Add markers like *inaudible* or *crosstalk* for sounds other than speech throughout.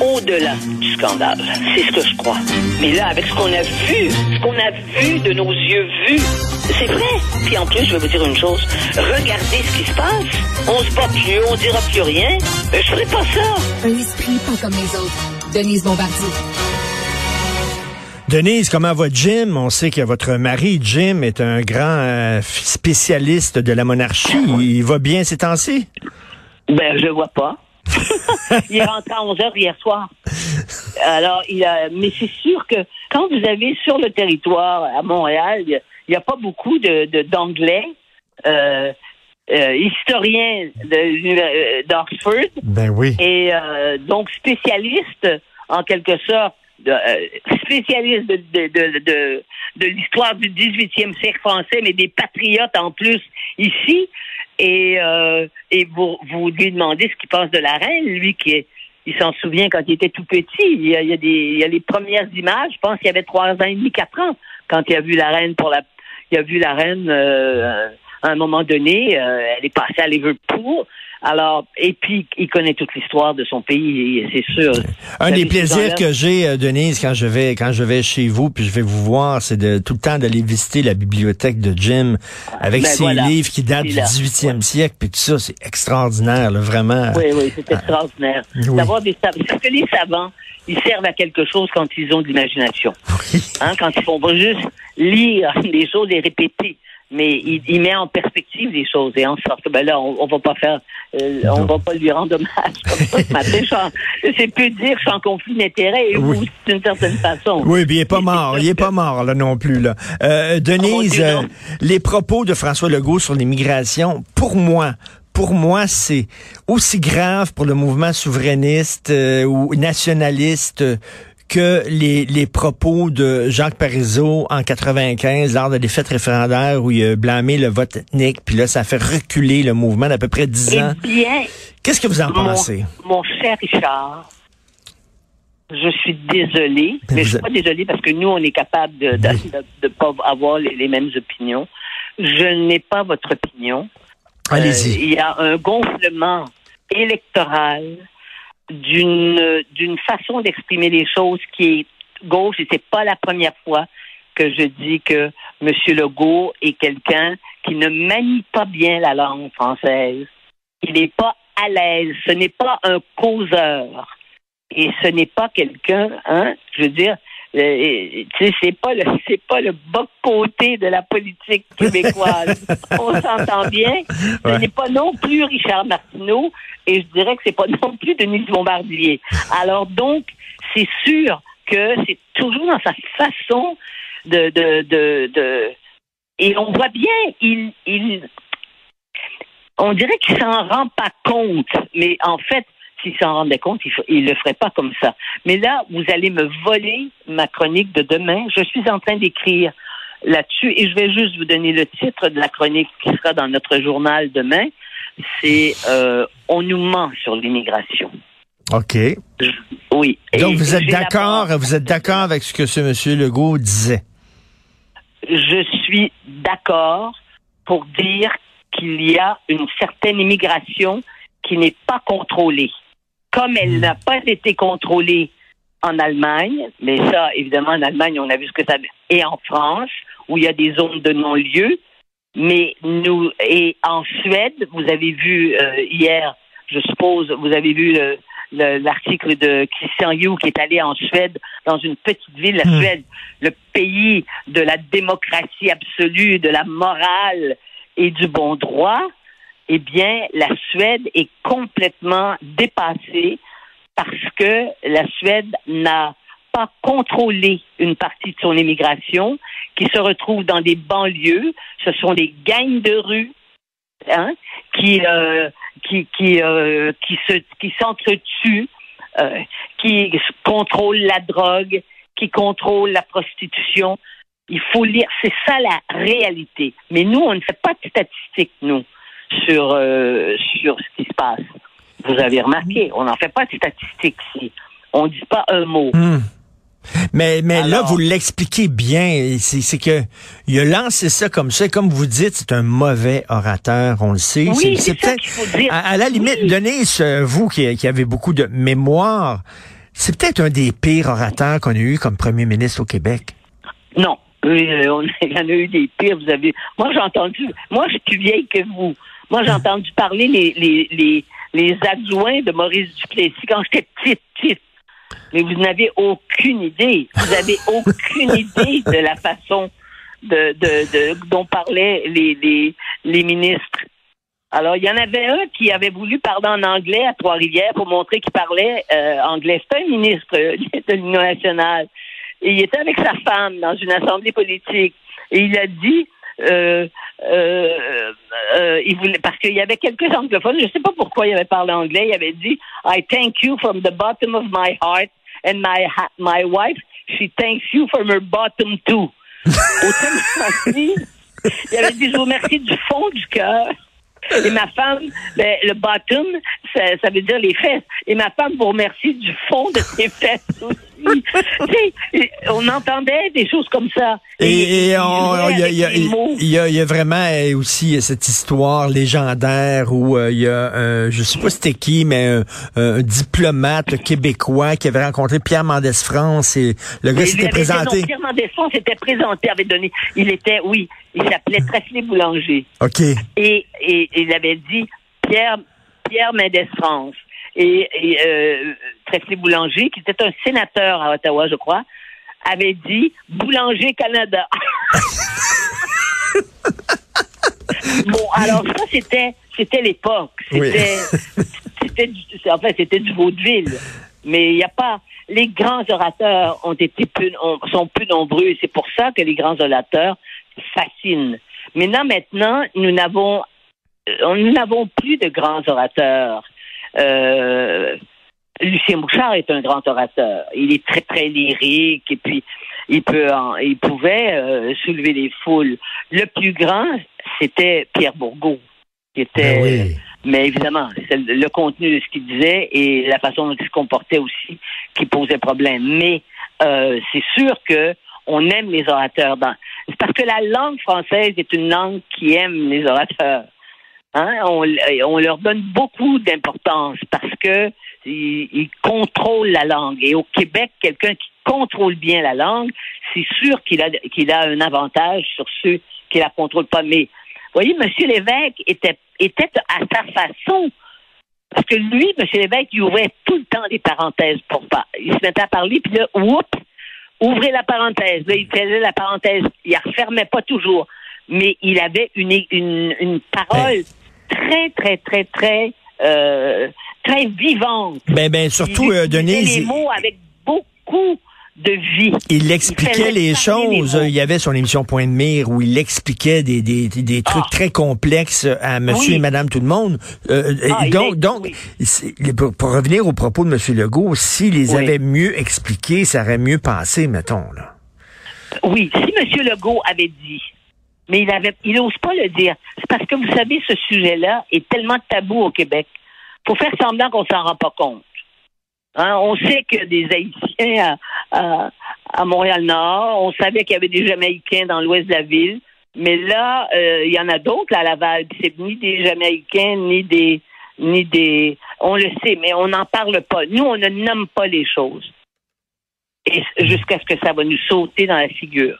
Au-delà du scandale. C'est ce que je crois. Mais là, avec ce qu'on a vu, ce qu'on a vu de nos yeux vus, c'est vrai. Puis en plus, je vais vous dire une chose. Regardez ce qui se passe. On se bat plus, on dira plus rien. Mais je ferai pas ça. Un esprit pas comme les autres. Denise Bombardier. Denise, comment va Jim? On sait que votre mari, Jim, est un grand euh, spécialiste de la monarchie. Il va bien ces temps-ci? Ben, je vois pas. *laughs* il est rentré à 11 heures hier soir. Alors, il a, mais c'est sûr que quand vous avez sur le territoire à Montréal, il n'y a, pas beaucoup de, d'anglais. Euh, euh, historien de, d'Oxford. Ben oui. Et euh, donc spécialiste, en quelque sorte, euh, spécialiste de, de, de, de, de l'histoire du 18e siècle français, mais des patriotes en plus ici. Et, euh, et vous, vous lui demandez ce qu'il pense de la reine, lui qui est, il s'en souvient quand il était tout petit. Il y a, il y a des, il y a les premières images. Je pense qu'il y avait trois ans et demi, quatre ans quand il a vu la reine pour la, il a vu la reine euh, à un moment donné. Euh, elle est passée à Liverpool. Alors, et puis, il connaît toute l'histoire de son pays, c'est sûr. Un des plaisirs que j'ai, euh, Denise, quand je vais quand je vais chez vous, puis je vais vous voir, c'est de tout le temps d'aller visiter la bibliothèque de Jim avec Ben ses voilà. livres qui datent du est là. 18e siècle, puis tout ça, c'est extraordinaire, là, vraiment. Oui, oui, c'est extraordinaire. oui. D'avoir des savants. Parce que les savants, ils servent à quelque chose quand ils ont de l'imagination. Hein, quand ils font pas juste lire *laughs* des choses et répéter. Mais il, il met en perspective les choses et en sorte ben là, on, on va pas faire, euh, on va pas lui rendre hommage comme ça ce matin. Je suis en- C'est peu dire, en conflit d'intérêt et Oui. d'une certaine façon. Oui, puis il est pas mort. Il est pas mort, là, non plus, là. Euh, Denise, Dieu, euh, les propos de François Legault sur l'immigration, pour moi, pour moi, c'est aussi grave pour le mouvement souverainiste euh, ou nationaliste que les, les propos de Jacques Parizeau en 95 lors de des fêtes référendaires où il a blâmé le vote ethnique, puis là, ça a fait reculer le mouvement d'à peu près 10 ans. Eh bien, Qu'est-ce que vous en mon, pensez? mon cher Richard, je suis désolée, Mais mais je suis pas désolée parce que nous, on est capable de de pas avoir les, les mêmes opinions. Je n'ai pas votre opinion. Allez-y. Euh, il y a un gonflement électoral d'une d'une façon d'exprimer les choses qui est gauche et c'est pas la première fois que je dis que M. Legault est quelqu'un qui ne manie pas bien la langue française. Il n'est pas à l'aise. Ce n'est pas un causeur. Et ce n'est pas quelqu'un, hein, je veux dire, c'est pas le *laughs* c'est pas le bas côté de la politique québécoise. *laughs* On s'entend bien. Ce Ouais. n'est pas non plus Richard Martineau et je dirais que c'est pas *laughs* non plus Denise Bombardier. Alors donc, c'est sûr que c'est toujours dans sa façon de de de, de et on voit bien, il il on dirait qu'il s'en rend pas compte, mais en fait, s'il s'en rendait compte, il, f- il le ferait pas comme ça. Mais là, vous allez me voler ma chronique de demain. Je suis en train d'écrire là-dessus et je vais juste vous donner le titre de la chronique qui sera dans notre journal demain. C'est euh, On nous ment sur l'immigration. OK. Je- Oui. Donc, Et vous êtes d'accord, vous êtes d'accord avec ce que ce monsieur Legault disait? je suis d'accord pour dire qu'il y a une certaine immigration qui n'est pas contrôlée. Comme elle n'a pas été contrôlée en Allemagne, mais ça, évidemment, en Allemagne, on a vu ce que ça et en France, où il y a des zones de non-lieu, mais nous, et en Suède, vous avez vu euh, hier, je suppose, vous avez vu le- le- l'article de Christian Yu qui est allé en Suède, dans une petite ville, la Hmm. Suède, le pays de la démocratie absolue, de la morale et du bon droit, eh bien, la Suède est complètement dépassée parce que la Suède n'a pas contrôlé une partie de son immigration qui se retrouve dans des banlieues. Ce sont des gangs de rue hein, qui, euh, qui, qui, euh, qui se qui s'entretuent euh, qui contrôle la drogue, qui contrôle la prostitution. Il faut lire, c'est ça la réalité. Mais nous, on ne fait pas de statistiques, nous, sur, euh, sur ce qui se passe. Vous avez remarqué, on n'en fait pas de statistiques ici. On ne dit pas un mot. Hmm. Mais, mais là, vous l'expliquez bien. C'est c'est que il a lancé ça comme ça. Comme vous dites, c'est un mauvais orateur, on le sait. Oui, c'est peut-être-. À, à la limite, Oui. Denise, vous qui, qui avez beaucoup de mémoire, c'est peut-être un des pires orateurs qu'on a eu comme premier ministre au Québec. Non. Oui, euh, on- *laughs* il y en a eu des pires, vous avez. Moi, j'ai entendu. Moi, je suis plus vieille que vous. Moi, j'ai entendu parler les, les, les, les adjoints de Maurice Duplessis quand j'étais petite, petite. Mais vous n'avez aucune idée. Vous avez *laughs* aucune idée de la façon de, de, de dont parlaient les, les, les ministres. Alors, il y en avait un qui avait voulu parler en anglais à Trois-Rivières pour montrer qu'il parlait euh, anglais. C'était un ministre euh, *laughs* de l'Union nationale. Et il était avec sa femme dans une assemblée politique. Et il a dit, euh, euh, euh, il voulait, parce qu'il y avait quelques anglophones, je ne sais pas pourquoi il avait parlé anglais, il avait dit, I thank you from the bottom of my heart, and my, my wife, she thanks you from her bottom too. *laughs* Dit, il avait dit, je vous remercie du fond du cœur. Et ma femme, ben, le bottom, ça, ça veut dire les fesses. Et ma femme vous remercie du fond de ses fesses aussi. *laughs* on entendait des choses comme ça. Et, il y, a, vraiment euh, aussi cette histoire légendaire où euh, il y a, euh, je sais pas c'était qui, mais un, un diplomate québécois qui avait rencontré Pierre Mendès France et le gars s'était présenté. non, Pierre Mendès France s'était présenté, avait donné. Il était, oui, il s'appelait Trefflé Boulanger. OK. et, et, et il avait dit Pierre, Pierre Mendès France. Et, et euh, Boulanger, qui était un sénateur à Ottawa, je crois, avait dit Boulanger Canada. *laughs* bon, alors ça, c'était c'était l'époque. C'était c'était du, en fait, c'était du vaudeville. Mais il n'y a pas. Les grands orateurs ont été peu, ont- sont plus nombreux. et C'est pour ça que les grands orateurs fascinent. Maintenant, maintenant, nous n'avons euh, nous n'avons plus de grands orateurs. Euh, Lucien Bouchard est un grand orateur. Il est très très lyrique et puis il peut en- il pouvait euh, soulever les foules. Le plus grand, c'était Pierre Bourgault, qui était Ben oui. mais évidemment, c'est le le contenu de ce qu'il disait et la façon dont il se comportait aussi qui posait problème. Mais euh, c'est sûr que on aime les orateurs. Dans... C'est parce que la langue française est une langue qui aime les orateurs. Hein? On, on leur donne beaucoup d'importance parce que ils, ils contrôlent la langue. Et au Québec, quelqu'un qui contrôle bien la langue, c'est sûr qu'il a, qu'il a un avantage sur ceux qui la contrôlent pas. Mais voyez, M. Lévesque était, était à sa façon. Parce que lui, M. Lévesque, il ouvrait tout le temps des parenthèses pour pas. Il se mettait à parler, puis là, oups, ouvrez la parenthèse. Là, il faisait la parenthèse. Il la refermait pas toujours. Mais il avait une, une, une parole très, très, très, très, euh, très vivante. Ben, ben, surtout, euh, Denise, les mots avec beaucoup de vie. il expliquait les choses. les il y avait son émission Point de mire où il expliquait des, des, des trucs Ah. très complexes à monsieur Oui. et madame tout le monde. Euh, Ah, il donc, est- donc oui. pour, pour revenir au propos de monsieur Legault, s'il les Oui. avait mieux expliqués, ça aurait mieux passé, mettons, là. Oui, si M. Legault avait dit, mais il avait, il n'ose pas le dire. C'est parce que vous savez, ce sujet-là est tellement tabou au Québec. faut faire semblant qu'on s'en rend pas compte. Hein, on sait a des Haïtiens à, Montréal-Nord. On savait qu'il y avait des Jamaïcains dans l'ouest de la ville. Mais là, euh, il y en a d'autres à Laval. C'est ni des Jamaïcains, ni des, ni des. On le sait, mais on n'en parle pas. Nous, on ne nomme pas les choses. Jusqu'à ce que ça va nous sauter dans la figure.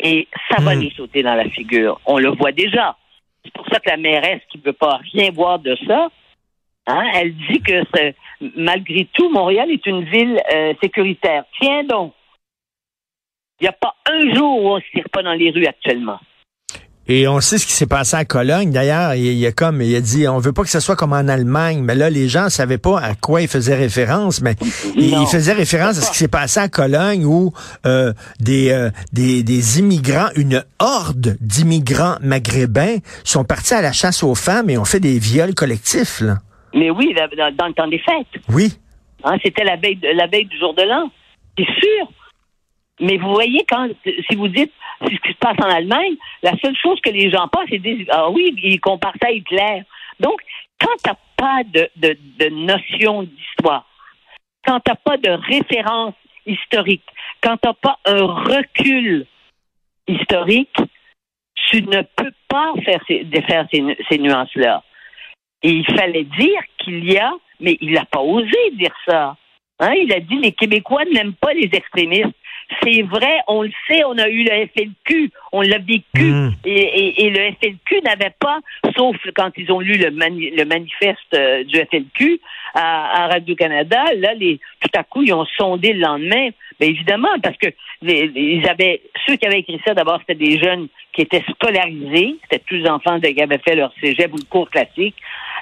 Et ça va nous sauter dans la figure. On le voit déjà. C'est pour ça que la mairesse qui ne veut pas rien voir de ça, hein, elle dit que malgré tout, Montréal est une ville euh, sécuritaire. Tiens donc. Il n'y a pas un jour où on ne se tire pas dans les rues actuellement. Et on sait ce qui s'est passé à Cologne. D'ailleurs, il, il y a comme, il a dit, on veut pas que ce soit comme en Allemagne. Mais là, les gens savaient pas à quoi il faisait référence. Mais il, il faisait référence à ce qui s'est passé à Cologne où euh, des, euh, des, des immigrants, une horde d'immigrants maghrébins sont partis à la chasse aux femmes et ont fait des viols collectifs. Là. Mais oui, dans, dans le temps des fêtes. Oui. Hein, C'était la veille, la veille du jour de l'an. C'est sûr. Mais vous voyez, quand si vous dites ce qui se passe en Allemagne, la seule chose que les gens pensent, c'est disent Ah oui, ils comparent ça à Hitler. Donc, quand tu n'as pas de, de, de notion d'histoire, quand tu n'as pas de référence historique, quand tu n'as pas un recul historique, tu ne peux pas faire ces, défaire ces, ces nuances-là. Et il fallait dire qu'il y a, mais il n'a pas osé dire ça. Hein, il a dit les Québécois n'aiment pas les extrémistes. C'est vrai, on le sait, on a eu le FLQ, on l'a vécu, Mm. et, et- et le FLQ n'avait pas, sauf quand ils ont lu le, mani- le manifeste euh, du FLQ à, à Radio-Canada, là, les, tout à coup, ils ont sondé le lendemain. Mais évidemment, parce que les, les- ils avaient, ceux qui avaient écrit ça, d'abord, c'était des jeunes qui étaient scolarisés, c'était tous les enfants de- qui avaient fait leur cégep ou le cours classique,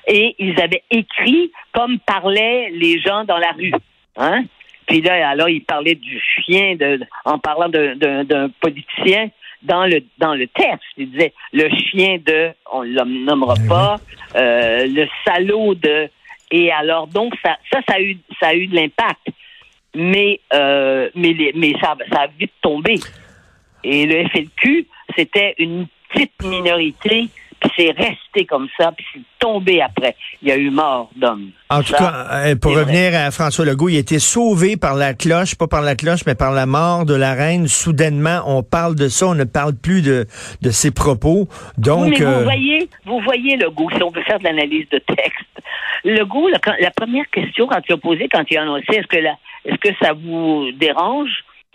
et ils avaient écrit comme parlaient les gens dans la rue. Hein? Puis là, alors, il parlait du chien de, en parlant d'un- d'un d'un politicien dans le dans le texte. Il disait le chien de, on ne nommera pas, euh, le salaud de. Et alors, donc, ça, ça, ça a eu, ça a eu de l'impact. Mais, euh, mais, les- mais ça, ça a vite tombé. Et le FLQ, c'était une petite minorité, puis c'est resté comme ça, puis c'est tombé après. Il y a eu mort d'hommes. En tout Ça, cas, euh, pour revenir à François Legault, il a été sauvé par la cloche, pas par la cloche, mais par la mort de la reine. Soudainement, on parle de ça, on ne parle plus de, de ses propos. Donc, oui, mais euh, vous voyez, vous voyez le goût, si on veut faire de l'analyse de texte. Le goût, la, la première question quand il a posé, quand il a annoncé, est-ce que la, est-ce que ça vous dérange?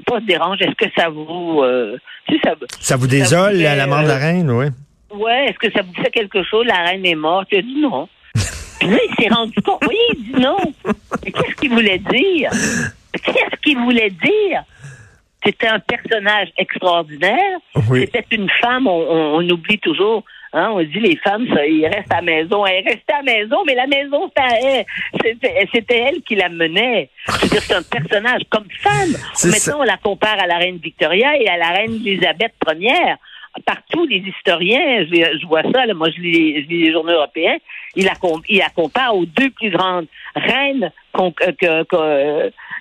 Pas dérange, est-ce que ça vous, euh, ça, ça vous désole, vous la, fait, la mort de la euh, reine, oui. Ouais, est-ce que ça vous fait quelque chose? La reine est morte. Il a dit non. *laughs* Puis là, il s'est rendu compte. Oui, il dit non. Mais qu'est-ce qu'il voulait dire? Qu'est-ce qu'il voulait dire? C'était un personnage extraordinaire. Oui. C'était une femme, on, on- on oublie toujours. Hein, on dit les femmes, ça, ils restent à la maison. Elle restait à la maison, mais la maison, c'était elle. Qui la menait. C'est-à-dire, c'est un personnage comme femme. Ça. Maintenant, on la compare à la reine Victoria et à la reine Elisabeth Ier. Partout, les historiens, je, je vois ça, là, moi je lis, je lis les journaux européens, ils la, comparent aux deux plus grandes reines que-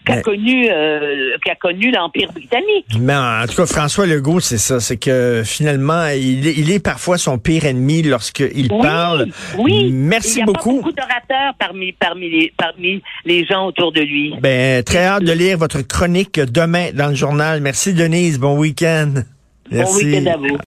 qu'a connu, euh, connu l'Empire britannique. Mais en tout cas, François Legault, c'est ça, c'est que finalement, il est, il est parfois son pire ennemi lorsqu'il Oui, parle. oui. Merci Il n'y a beaucoup. pas beaucoup d'orateurs parmi, parmi, les, parmi les gens autour de lui. Ben, très hâte de lire votre chronique demain dans le journal. Merci Denise, bon week-end. Bon week-end à vous.